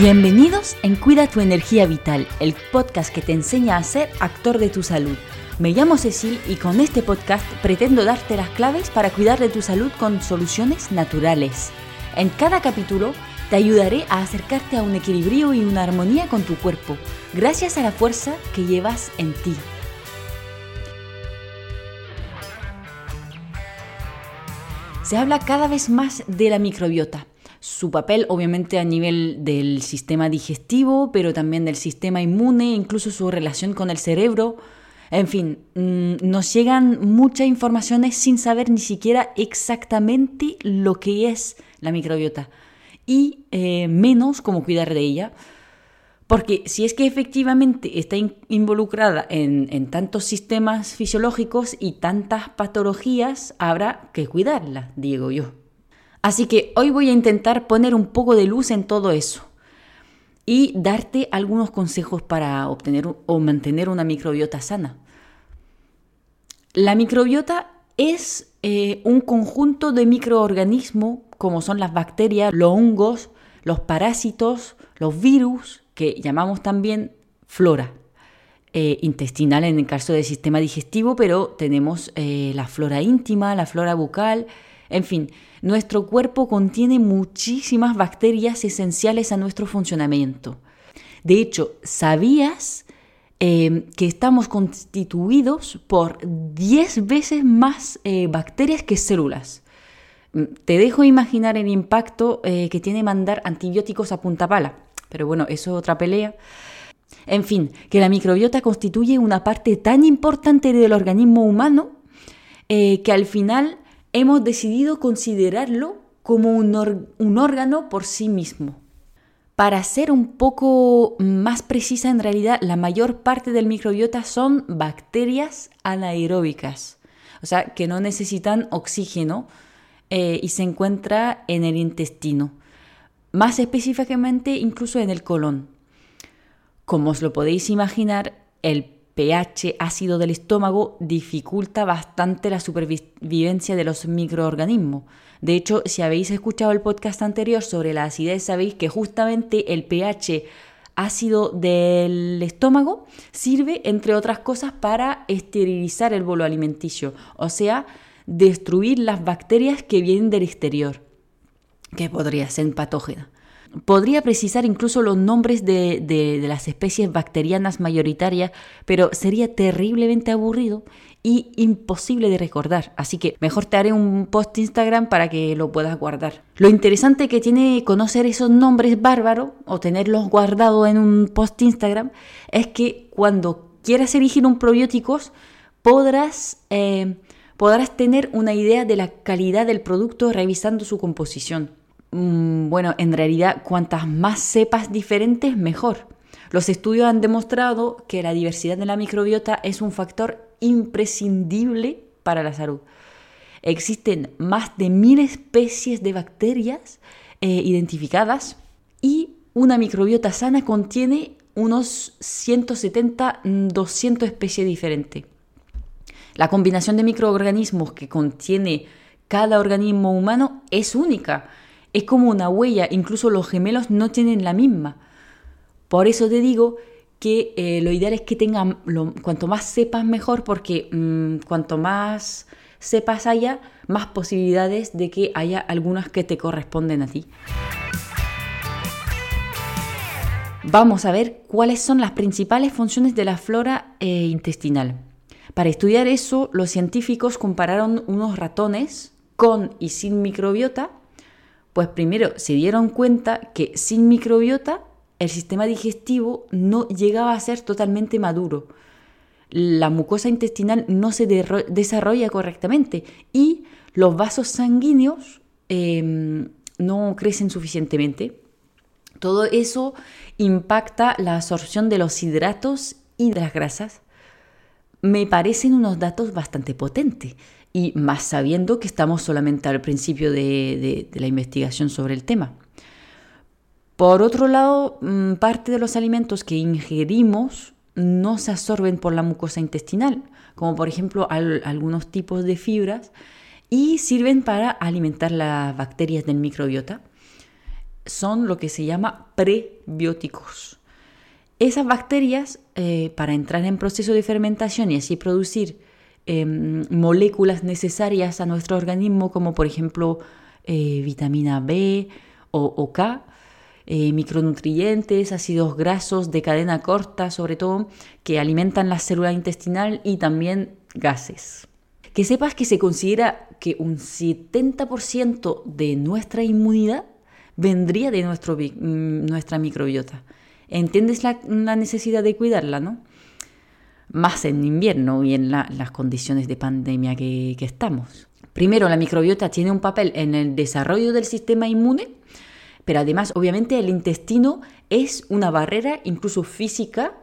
Bienvenidos en Cuida tu energía vital, el podcast que te enseña a ser actor de tu salud. Me llamo Cecil y con este podcast pretendo darte las claves para cuidar de tu salud con soluciones naturales. En cada capítulo te ayudaré a acercarte a un equilibrio y una armonía con tu cuerpo, gracias a la fuerza que llevas en ti. Se habla cada vez más de la microbiota su papel obviamente a nivel del sistema digestivo, pero también del sistema inmune, incluso su relación con el cerebro. En fin, mm, nos llegan muchas informaciones sin saber ni siquiera exactamente lo que es la microbiota y eh, menos cómo cuidar de ella. Porque si es que efectivamente está involucrada en, en, tantos sistemas fisiológicos y tantas patologías, habrá que cuidarla, digo yo. Así que hoy voy a intentar poner un poco de luz en todo eso y darte algunos consejos para obtener o mantener una microbiota sana. La microbiota es eh, un conjunto de microorganismos como son las bacterias, los hongos, los parásitos, los virus, que llamamos también flora. Eh, intestinal en el caso del sistema digestivo, pero tenemos eh, la flora íntima, la flora bucal, en fin, nuestro cuerpo contiene muchísimas bacterias esenciales a nuestro funcionamiento. De hecho, ¿sabías eh, que estamos constituidos por 10 veces más eh, bacterias que células? Mm, te dejo imaginar el impacto eh, que tiene mandar antibióticos a punta pala, pero bueno, eso es otra pelea. En fin, que la microbiota constituye una parte tan importante del organismo humano que al final hemos decidido considerarlo como un, órgano por sí mismo. Para ser un poco más precisa, en realidad la mayor parte del microbiota son bacterias anaeróbicas, o sea, que no necesitan oxígeno eh, y se encuentra en el intestino, más específicamente incluso en el colon. Como os lo podéis imaginar, el pH ácido del estómago dificulta bastante la supervivencia de los microorganismos. De hecho, si habéis escuchado el podcast anterior sobre la acidez, sabéis que justamente el pH ácido del estómago sirve, entre otras cosas, para esterilizar el bolo alimenticio, o sea, destruir las bacterias que vienen del exterior, que podría ser patógena. Podría precisar incluso los nombres de, las especies bacterianas mayoritarias, pero sería terriblemente aburrido y imposible de recordar. Así que mejor te haré un post Instagram para que lo puedas guardar. Lo interesante que tiene conocer esos nombres bárbaros o tenerlos guardados en un post Instagram es que cuando quieras elegir un probióticos podrás, eh, podrás tener una idea de la calidad del producto revisando su composición. Mm, bueno, en realidad cuantas más cepas diferentes, mejor. Los estudios han demostrado que la diversidad de la microbiota es un factor imprescindible para la salud. Existen más de mil especies de bacterias eh, identificadas y una microbiota sana contiene unos 170-200 especies diferentes. La combinación de microorganismos que contiene cada organismo humano es única es como una huella, incluso los gemelos no tienen la misma. Por eso te digo que eh, lo ideal es que tengan, cuanto más sepas mejor, porque mm, cuanto más sepas haya, más posibilidades de que haya algunas que te corresponden a ti. Vamos a ver cuáles son las principales funciones de la flora eh, intestinal. Para estudiar eso, los científicos compararon unos ratones con y sin microbiota pues primero se dieron cuenta que sin microbiota el sistema digestivo no llegaba a ser totalmente maduro. La mucosa intestinal no se desarrolla correctamente y los vasos sanguíneos em, no crecen suficientemente. Todo eso impacta la absorción de los hidratos y de las grasas. Me parecen unos datos bastante potentes y más sabiendo que estamos solamente al principio de, la investigación sobre el tema. Por otro lado, mm, parte de los alimentos que ingerimos no se absorben por la mucosa intestinal, como por ejemplo algunos tipos de fibras, y sirven para alimentar las bacterias del microbiota. son lo que se llama prebióticos. Esas bacterias, eh, para entrar en proceso de fermentación y así producir em, moléculas necesarias a nuestro organismo, como por ejemplo eh, vitamina B o, K, eh, micronutrientes, ácidos grasos de cadena corta, sobre todo, que alimentan la célula intestinal y también gases. Que sepas que se considera que un 70% de nuestra inmunidad vendría de nuestro, mm, nuestra microbiota. ¿Entiendes la, necesidad de cuidarla, no? Más en invierno y en las condiciones de pandemia que, estamos. Primero, la microbiota tiene un papel en el desarrollo del sistema inmune, pero además, obviamente, el intestino es una barrera incluso física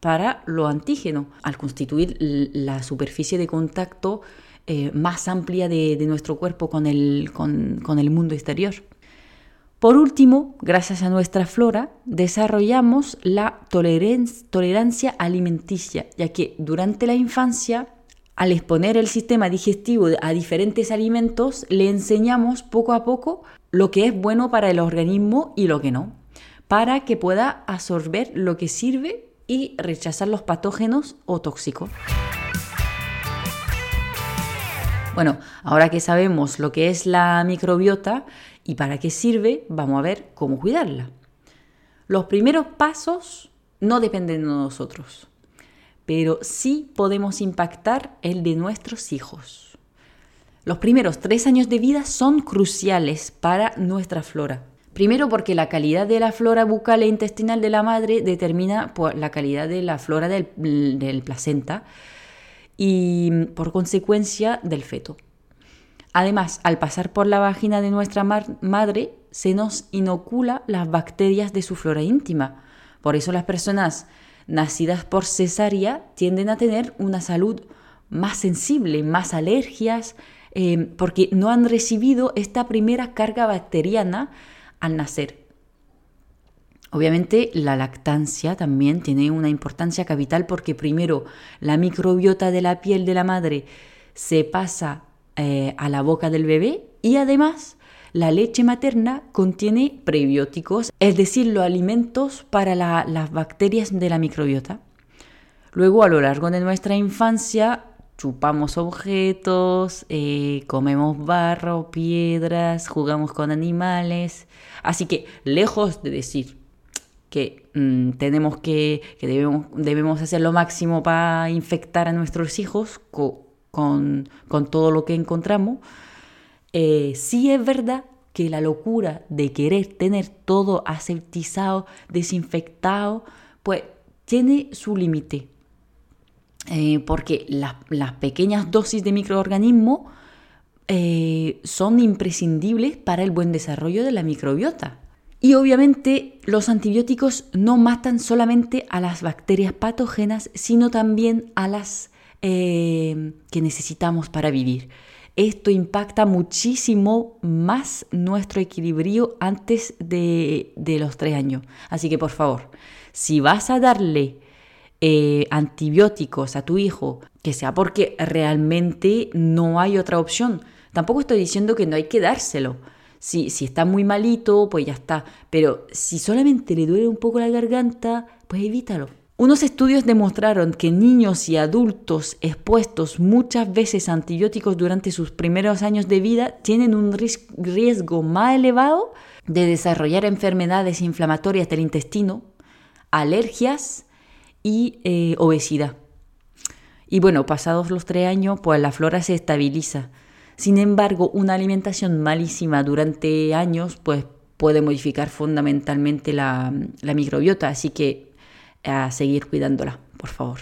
para lo antígeno, al constituir la superficie de contacto eh, más amplia de, nuestro cuerpo con, el mundo exterior. Por último, gracias a nuestra flora, desarrollamos la tolerancia alimenticia, ya que durante la infancia, al exponer el sistema digestivo a diferentes alimentos, le enseñamos poco a poco lo que es bueno para el organismo y lo que no, para que pueda absorber lo que sirve y rechazar los patógenos o tóxicos. Bueno, ahora que sabemos lo que es la microbiota y para qué sirve, vamos a ver cómo cuidarla. Los primeros pasos no dependen de nosotros, pero sí podemos impactar el de nuestros hijos. Los primeros tres años de vida son cruciales para nuestra flora. Primero porque la calidad de la flora bucal e intestinal de la madre determina la calidad de la flora del, del placenta y por consecuencia del feto. Además, al pasar por la vagina de nuestra madre, se nos inocula las bacterias de su flora íntima. Por eso las personas nacidas por cesárea tienden a tener una salud más sensible, más alergias, eh, porque no han recibido esta primera carga bacteriana al nacer. Obviamente la lactancia también tiene una importancia capital porque primero la microbiota de la piel de la madre se pasa eh, a la boca del bebé y además la leche materna contiene prebióticos, es decir, los alimentos para las bacterias de la microbiota. Luego a lo largo de nuestra infancia chupamos objetos, eh, comemos barro, piedras, jugamos con animales. Así que lejos de decir que mm, tenemos que, que debemos, debemos, hacer lo máximo para infectar a nuestros hijos con, todo lo que encontramos, eh, sí es verdad que la locura de querer tener todo aseptizado, desinfectado, pues tiene su límite. Eh, porque las, las, pequeñas dosis de microorganismos eh, son imprescindibles para el buen desarrollo de la microbiota. Y obviamente los antibióticos no matan solamente a las bacterias patógenas, sino también a las eh, que necesitamos para vivir. Esto impacta muchísimo más nuestro equilibrio antes de, los tres años. Así que por favor, si vas a darle eh, antibióticos a tu hijo, que sea porque realmente no hay otra opción. Tampoco estoy diciendo que no hay que dárselo si, está muy malito, pues ya está. Pero si solamente le duele un poco la garganta, pues evítalo. Unos estudios demostraron que niños y adultos expuestos muchas veces a antibióticos durante sus primeros años de vida tienen un riesgo más elevado de desarrollar enfermedades inflamatorias del intestino, alergias y eh, obesidad. Y bueno, pasados los tres años, pues la flora se estabiliza. Sin embargo, una alimentación malísima durante años pues, puede modificar fundamentalmente la, microbiota, así que a seguir cuidándola, por favor.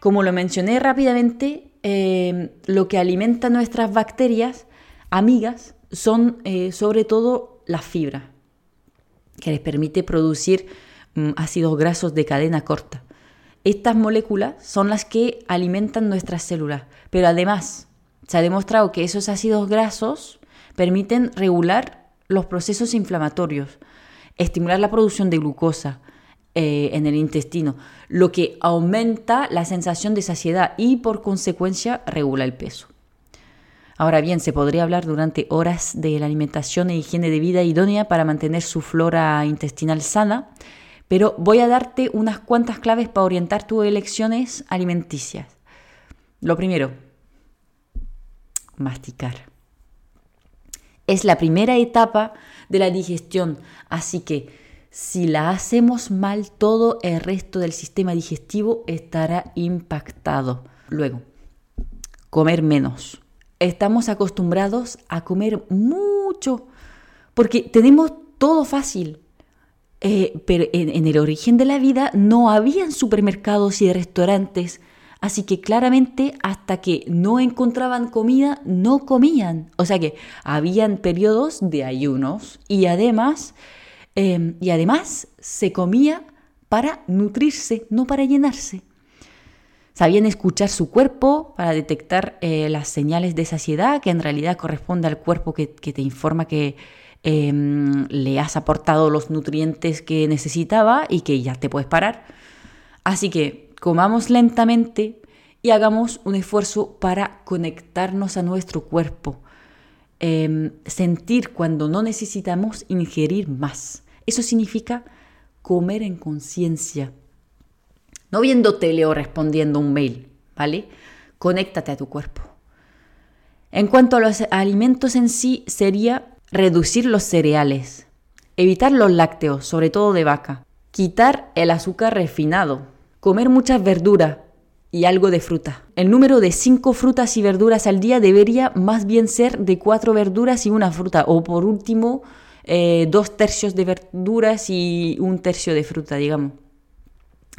Como lo mencioné rápidamente, eh, lo que alimenta nuestras bacterias amigas son eh, sobre todo la fibra, que les permite producir mm, ácidos grasos de cadena corta. Estas moléculas son las que alimentan nuestras células, pero además se ha demostrado que esos ácidos grasos permiten regular los procesos inflamatorios, estimular la producción de glucosa eh, en el intestino, lo que aumenta la sensación de saciedad y por consecuencia regula el peso. Ahora bien, se podría hablar durante horas de la alimentación e higiene de vida idónea para mantener su flora intestinal sana, pero voy a darte unas cuantas claves para orientar tus elecciones alimenticias. Lo primero, masticar. Es la primera etapa de la digestión, así que si la hacemos mal, todo el resto del sistema digestivo estará impactado. Luego, comer menos. Estamos acostumbrados a comer mucho porque tenemos todo fácil. Eh, pero en, en, el origen de la vida no habían supermercados y restaurantes Así que claramente hasta que no encontraban comida, no comían. O sea que habían periodos de ayunos y además, em, y además se comía para nutrirse, no para llenarse. Sabían escuchar su cuerpo para detectar eh, las señales de saciedad, que en realidad corresponde al cuerpo que, te informa que em, le has aportado los nutrientes que necesitaba y que ya te puedes parar. Así que comamos lentamente y hagamos un esfuerzo para conectarnos a nuestro cuerpo. Em, sentir cuando no necesitamos ingerir más. Eso significa comer en conciencia. No viendo tele o respondiendo un mail, ¿vale? Conéctate a tu cuerpo. En cuanto a los alimentos en sí, sería reducir los cereales, evitar los lácteos, sobre todo de vaca, quitar el azúcar refinado, Comer muchas verduras y algo de fruta. El número de 5 frutas y verduras al día debería más bien ser de 4 verduras y una fruta. O por último, eh, dos tercios de verduras y un tercio de fruta, digamos.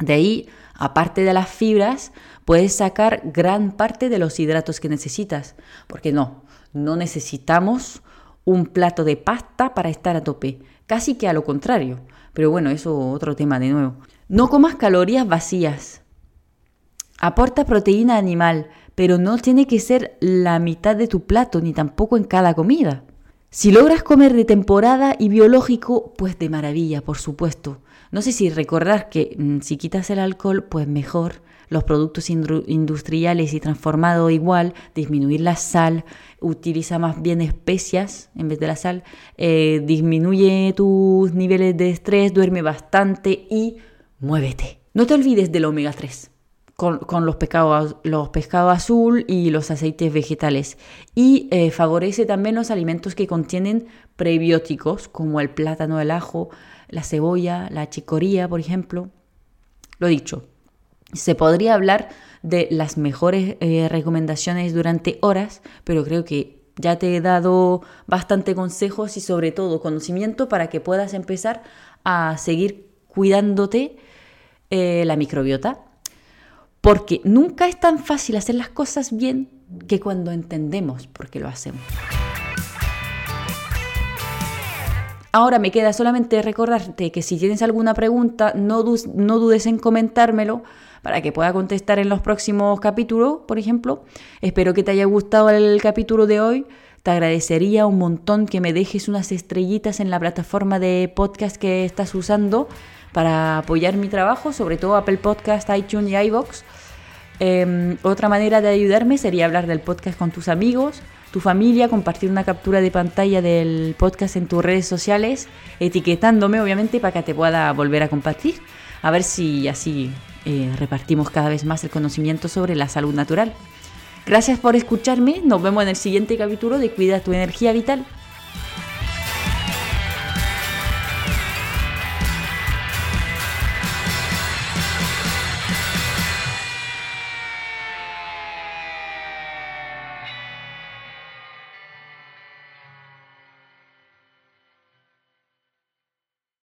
De ahí, aparte de las fibras, puedes sacar gran parte de los hidratos que necesitas. Porque no, no necesitamos un plato de pasta para estar a tope. Casi que a lo contrario. Pero bueno, eso otro tema de nuevo. No comas calorías vacías. Aporta proteína animal, pero no tiene que ser la mitad de tu plato ni tampoco en cada comida. Si logras comer de temporada y biológico, pues de maravilla, por supuesto. No sé si recordar que mm, si quitas el alcohol, pues mejor. Los productos industriales y transformados igual, disminuir la sal, utiliza más bien especias en vez de la sal, eh, disminuye tus niveles de estrés, duerme bastante y muévete. No te olvides del omega 3 con, los, pescados, los pescados azul y los aceites vegetales. Y eh, favorece también los alimentos que contienen prebióticos, como el plátano, el ajo, la cebolla, la chicoría, por ejemplo. Lo dicho, se podría hablar de las mejores eh, recomendaciones durante horas, pero creo que ya te he dado bastante consejos y sobre todo conocimiento para que puedas empezar a seguir cuidándote eh, la microbiota, porque nunca es tan fácil hacer las cosas bien que cuando entendemos por qué lo hacemos. Ahora me queda solamente recordarte que si tienes alguna pregunta, no, no dudes en comentármelo para que pueda contestar en los próximos capítulos, por ejemplo. Espero que te haya gustado el capítulo de hoy. Te agradecería un montón que me dejes unas estrellitas en la plataforma de podcast que estás usando para apoyar mi trabajo, sobre todo Apple Podcast, iTunes y iBox. Em, otra manera de ayudarme sería hablar del podcast con tus amigos, tu familia, compartir una captura de pantalla del podcast en tus redes sociales, etiquetándome obviamente para que te pueda volver a compartir, a ver si así eh, repartimos cada vez más el conocimiento sobre la salud natural. Gracias por escucharme, nos vemos en el siguiente capítulo de Cuida tu energía vital.